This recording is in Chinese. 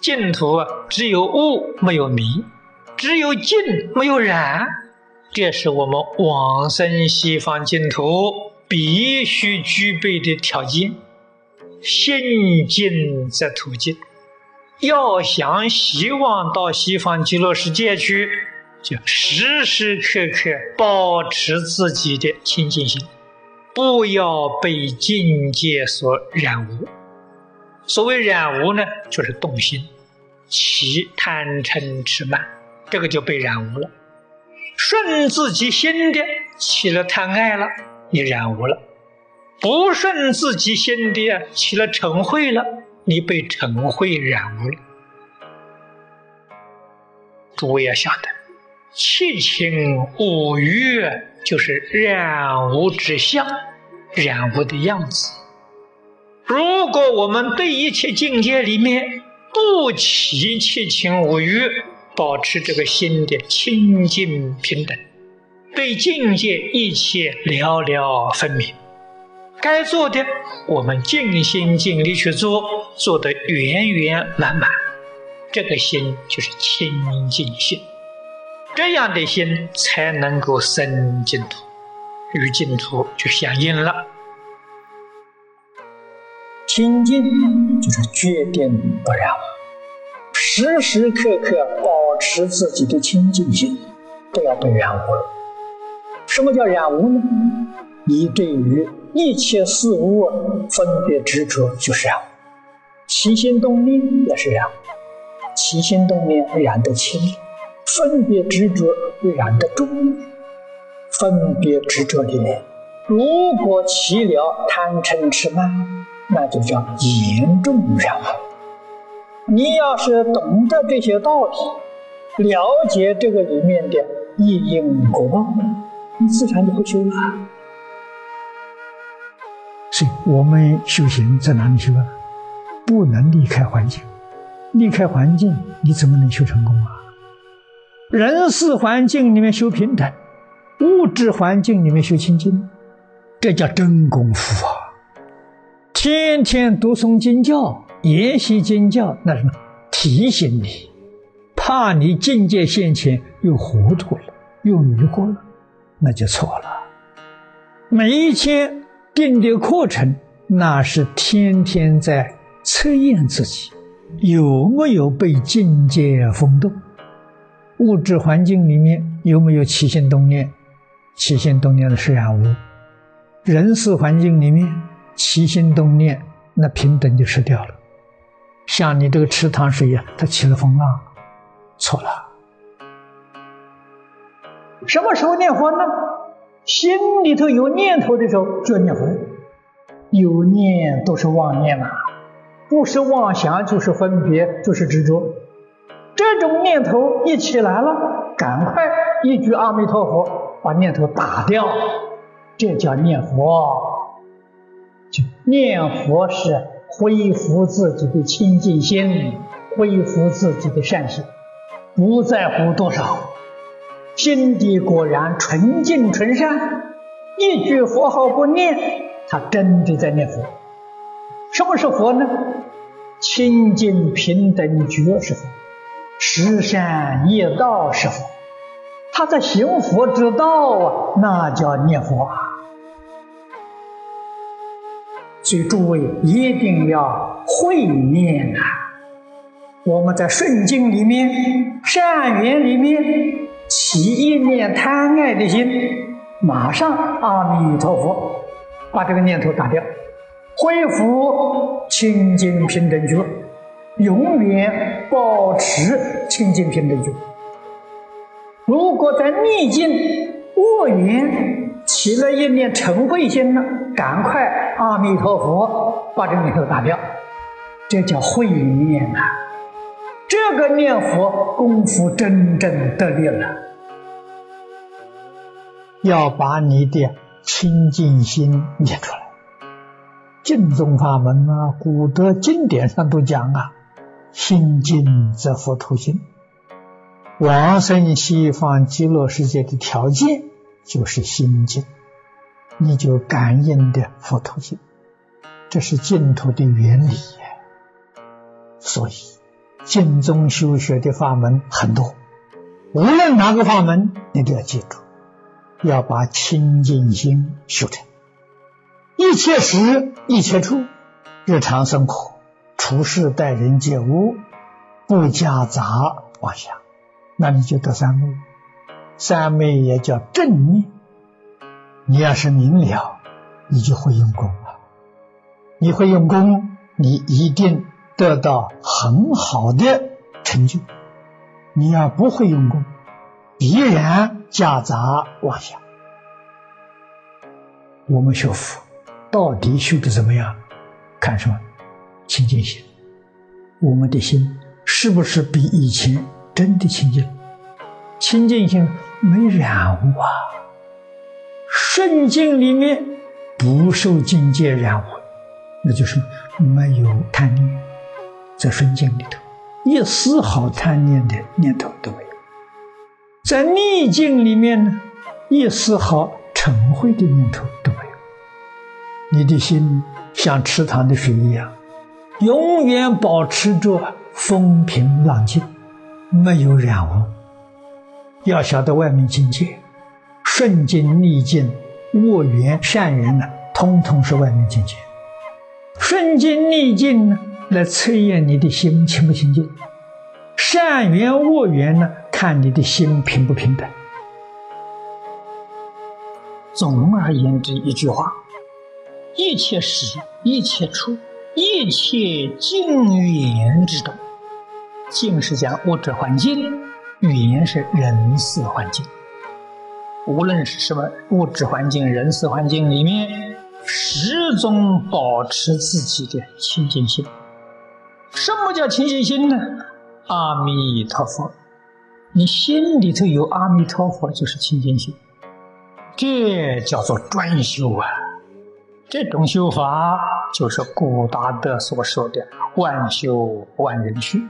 净土啊，只有悟没有迷，只有净没有染，这是我们往生西方净土必须具备的条件。心净则土净，要想希望到西方极乐世界去，就时时刻刻保持自己的清净心，不要被境界所染污。所谓染污呢，就是动心，起贪嗔痴慢，这个就被染污了。顺自己心的起了贪爱了，你染污了；不顺自己心的起了嗔恚了，你被嗔恚染污了。诸位要晓得，七情五欲就是染污之相，染污的样子。如果我们对一切境界里面不起七情五欲，保持这个心的清净平等，对境界一切了了分明，该做的我们尽心尽力去做，做得圆圆满满，这个心就是清净心，这样的心才能够生净土，与净土就相应了。清净就是决定不染，时时刻刻保持自己的清净心，不要被染污了。什么叫染污呢？你对于一切事物分别执着就是染污，起心动念也是染污，起心动念染得轻，分别执着染得重。分别执着里面，如果起了贪嗔痴慢。那就叫严重染污。你要是懂得这些道理，了解这个里面的因因果报，你自然就会修了。所以，我们修行在哪里修啊？不能离开环境，离开环境，你怎么能修成功啊？人事环境里面修平等，物质环境里面修清净，这叫真功夫啊！天天读诵经教，研习经教，那什么提醒你，怕你境界现前又糊涂了，又迷惑了，那就错了。每一天定的课程，那是天天在测验自己有没有被境界风动，物质环境里面有没有起心动念，起心动念的是染污，人事环境里面。起心动念，那平等就失掉了。像你这个池塘水呀，它起了风浪，错了。什么时候念佛呢？心里头有念头的时候就念佛。有念都是妄念呐，不是妄想就是分别，就是执着。这种念头一起来了，赶快一句阿弥陀佛，把念头打掉，这叫念佛。念佛是恢复自己的清净心，恢复自己的善心，不在乎多少，心底果然纯净纯善。一句佛号不念，他真的在念佛。什么是佛呢？清净平等觉是佛，十善业道是佛。他在行佛之道啊，那叫念佛啊。所以诸位一定要会念啊！我们在顺境里面、善缘里面起一念贪爱的心，马上阿弥陀佛，把这个念头打掉，恢复清净平等觉，永远保持清净平等觉。如果在逆境恶缘，起了一念成慧心呢，赶快阿弥陀佛，把这念头打掉，这叫慧念啊！这个念佛功夫真正得力了。要把你的清净心念出来。净宗法门啊，古德经典上都讲啊，心净则佛土净。往生西方极乐世界的条件。就是心净，你就感应的佛土性，这是净土的原理。所以，净宗修学的法门很多，无论哪个法门，你都要记住，要把清净心修成。一切时一切处，日常生活、处事待人接物，不夹杂妄想，那你就得三昧。三昧也叫正念。你要是明了，你就会用功了。你会用功，你一定得到很好的成就。你要不会用功，必然夹杂妄想。我们学佛。到底修的怎么样？看什么？清净心。我们的心是不是比以前真的清净？清净心没染污啊！顺境里面不受境界染污，那就是没有贪念，在顺境里头一丝毫贪念的念头都没有。在逆境里面呢，一丝毫嗔恚的念头都没有。你的心像池塘的水一样，永远保持着风平浪静，没有染污。要晓得外面境界，顺境逆境、恶缘善缘呢，通通是外面境界。顺境逆境呢，来测验你的心清不清净；善缘恶缘呢，看你的心平不平等。总而言之，一句话。一切时、一切处、一切境缘之中，境是讲物质环境，语言是人事环境。无论是什么物质环境、人事环境里面，始终保持自己的清净心。什么叫清净心呢？阿弥陀佛，你心里头有阿弥陀佛，就是清净心。这叫做专修啊。这种修法，就是古达德所说的“万修万人去”。